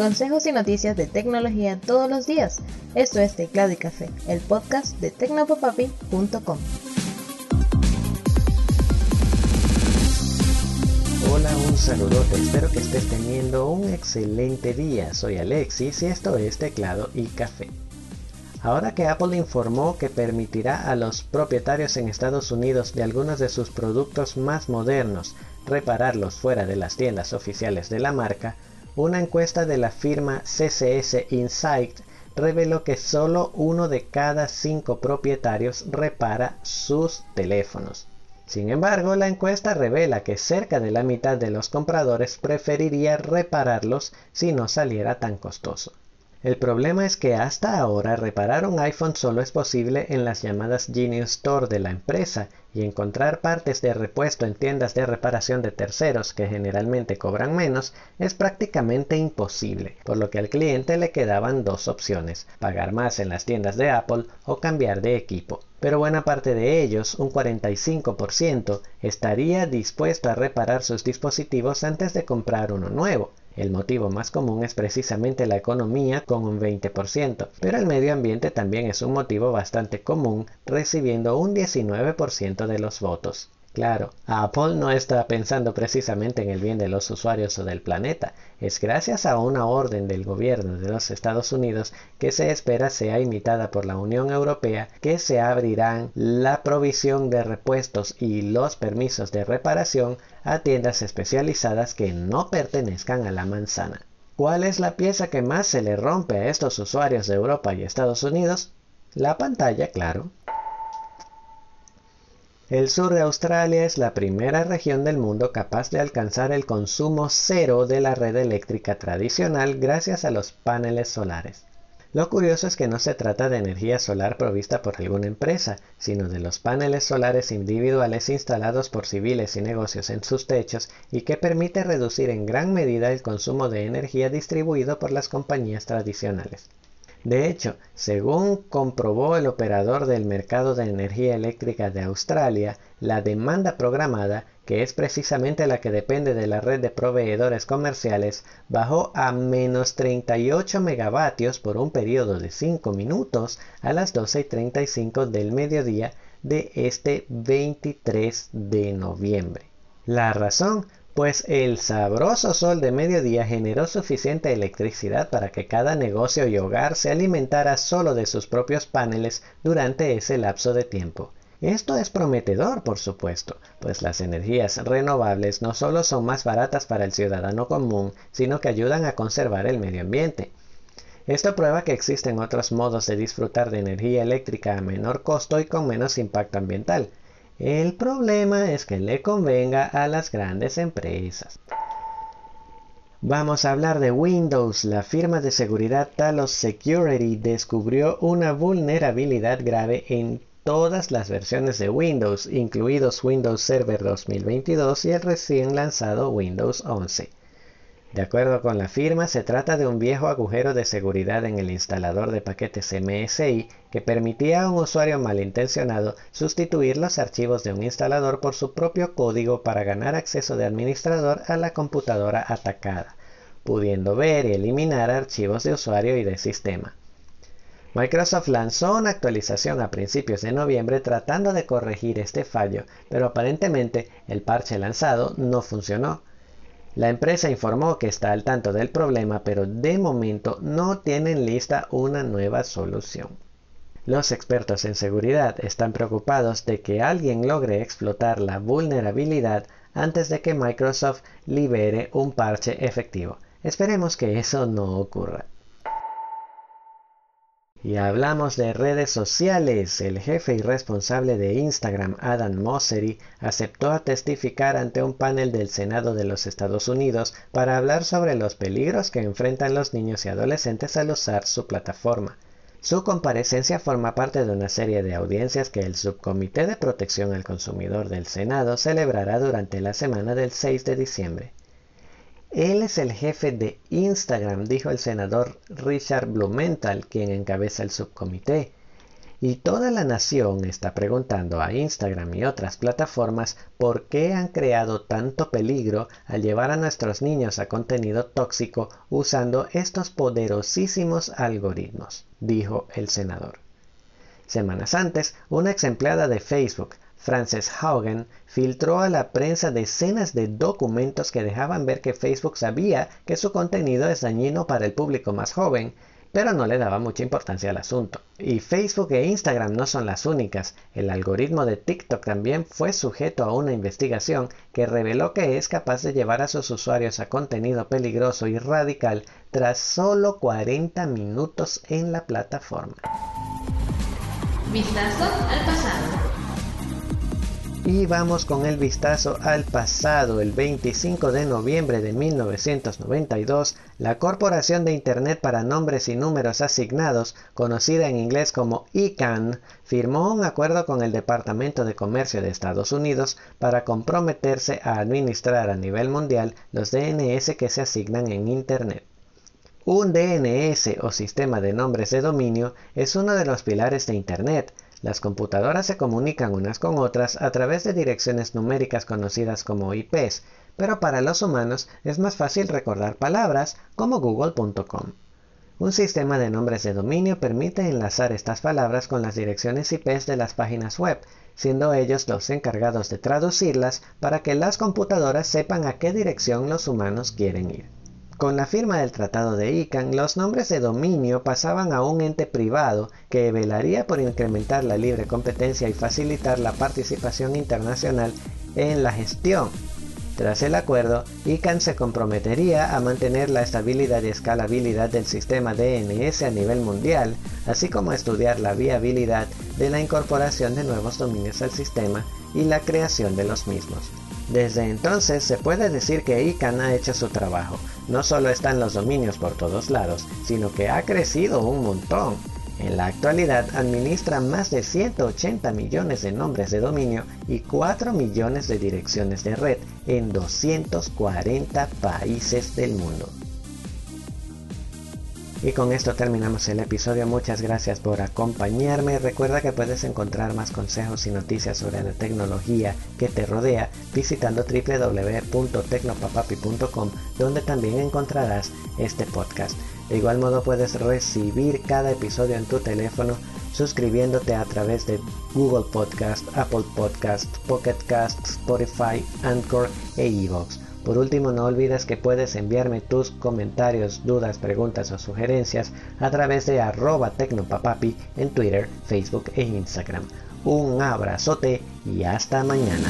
Consejos y noticias de tecnología todos los días. Esto es Teclado y Café, el podcast de tecnopopapi.com. Hola, un saludote. Espero que estés teniendo un excelente día. Soy Alexis y esto es Teclado y Café. Ahora que Apple informó que permitirá a los propietarios en Estados Unidos de algunos de sus productos más modernos repararlos fuera de las tiendas oficiales de la marca, una encuesta de la firma CCS Insight reveló que solo uno de cada cinco propietarios repara sus teléfonos. Sin embargo, la encuesta revela que cerca de la mitad de los compradores preferiría repararlos si no saliera tan costoso. El problema es que hasta ahora reparar un iPhone solo es posible en las llamadas Genius Store de la empresa y encontrar partes de repuesto en tiendas de reparación de terceros que generalmente cobran menos es prácticamente imposible, por lo que al cliente le quedaban dos opciones, pagar más en las tiendas de Apple o cambiar de equipo. Pero buena parte de ellos, un 45%, estaría dispuesto a reparar sus dispositivos antes de comprar uno nuevo, el motivo más común es precisamente la economía con un 20%, pero el medio ambiente también es un motivo bastante común, recibiendo un 19% de los votos. Claro, Apple no está pensando precisamente en el bien de los usuarios o del planeta. Es gracias a una orden del gobierno de los Estados Unidos que se espera sea imitada por la Unión Europea que se abrirán la provisión de repuestos y los permisos de reparación a tiendas especializadas que no pertenezcan a la manzana. ¿Cuál es la pieza que más se le rompe a estos usuarios de Europa y Estados Unidos? La pantalla, claro. El sur de Australia es la primera región del mundo capaz de alcanzar el consumo cero de la red eléctrica tradicional gracias a los paneles solares. Lo curioso es que no se trata de energía solar provista por alguna empresa, sino de los paneles solares individuales instalados por civiles y negocios en sus techos y que permite reducir en gran medida el consumo de energía distribuido por las compañías tradicionales. De hecho, según comprobó el operador del mercado de energía eléctrica de Australia, la demanda programada, que es precisamente la que depende de la red de proveedores comerciales, bajó a menos 38 megavatios por un periodo de 5 minutos a las 12.35 del mediodía de este 23 de noviembre. La razón pues el sabroso sol de mediodía generó suficiente electricidad para que cada negocio y hogar se alimentara solo de sus propios paneles durante ese lapso de tiempo. Esto es prometedor, por supuesto, pues las energías renovables no solo son más baratas para el ciudadano común, sino que ayudan a conservar el medio ambiente. Esto prueba que existen otros modos de disfrutar de energía eléctrica a menor costo y con menos impacto ambiental, el problema es que le convenga a las grandes empresas. Vamos a hablar de Windows. La firma de seguridad Talos Security descubrió una vulnerabilidad grave en todas las versiones de Windows, incluidos Windows Server 2022 y el recién lanzado Windows 11. De acuerdo con la firma, se trata de un viejo agujero de seguridad en el instalador de paquetes MSI que permitía a un usuario malintencionado sustituir los archivos de un instalador por su propio código para ganar acceso de administrador a la computadora atacada, pudiendo ver y eliminar archivos de usuario y de sistema. Microsoft lanzó una actualización a principios de noviembre tratando de corregir este fallo, pero aparentemente el parche lanzado no funcionó la empresa informó que está al tanto del problema, pero de momento no tienen lista una nueva solución. Los expertos en seguridad están preocupados de que alguien logre explotar la vulnerabilidad antes de que Microsoft libere un parche efectivo. Esperemos que eso no ocurra. Y hablamos de redes sociales. El jefe y responsable de Instagram, Adam Mosseri, aceptó a testificar ante un panel del Senado de los Estados Unidos para hablar sobre los peligros que enfrentan los niños y adolescentes al usar su plataforma. Su comparecencia forma parte de una serie de audiencias que el Subcomité de Protección al Consumidor del Senado celebrará durante la semana del 6 de diciembre. Él es el jefe de Instagram, dijo el senador Richard Blumenthal, quien encabeza el subcomité. Y toda la nación está preguntando a Instagram y otras plataformas por qué han creado tanto peligro al llevar a nuestros niños a contenido tóxico usando estos poderosísimos algoritmos, dijo el senador. Semanas antes, una ex empleada de Facebook, Frances Haugen, filtró a la prensa decenas de documentos que dejaban ver que Facebook sabía que su contenido es dañino para el público más joven pero no le daba mucha importancia al asunto. Y Facebook e Instagram no son las únicas. El algoritmo de TikTok también fue sujeto a una investigación que reveló que es capaz de llevar a sus usuarios a contenido peligroso y radical tras solo 40 minutos en la plataforma. Vistazo al pasado. Y vamos con el vistazo al pasado. El 25 de noviembre de 1992, la Corporación de Internet para Nombres y Números Asignados, conocida en inglés como ICANN, firmó un acuerdo con el Departamento de Comercio de Estados Unidos para comprometerse a administrar a nivel mundial los DNS que se asignan en Internet. Un DNS o sistema de nombres de dominio es uno de los pilares de Internet, las computadoras se comunican unas con otras a través de direcciones numéricas conocidas como IPs, pero para los humanos es más fácil recordar palabras como google.com. Un sistema de nombres de dominio permite enlazar estas palabras con las direcciones IPs de las páginas web, siendo ellos los encargados de traducirlas para que las computadoras sepan a qué dirección los humanos quieren ir. Con la firma del Tratado de ICANN, los nombres de dominio pasaban a un ente privado que velaría por incrementar la libre competencia y facilitar la participación internacional en la gestión. Tras el acuerdo, ICANN se comprometería a mantener la estabilidad y escalabilidad del sistema DNS a nivel mundial, así como estudiar la viabilidad de la incorporación de nuevos dominios al sistema y la creación de los mismos. Desde entonces se puede decir que ICANN ha hecho su trabajo. No solo están los dominios por todos lados, sino que ha crecido un montón. En la actualidad administra más de 180 millones de nombres de dominio y 4 millones de direcciones de red en 240 países del mundo. Y con esto terminamos el episodio. Muchas gracias por acompañarme. Recuerda que puedes encontrar más consejos y noticias sobre la tecnología que te rodea visitando www.tecnopapapi.com donde también encontrarás este podcast. De igual modo puedes recibir cada episodio en tu teléfono suscribiéndote a través de Google Podcast, Apple Podcast, Pocket Cast, Spotify, Anchor e Evox. Por último, no olvides que puedes enviarme tus comentarios, dudas, preguntas o sugerencias a través de arroba tecnopapapi en Twitter, Facebook e Instagram. Un abrazote y hasta mañana.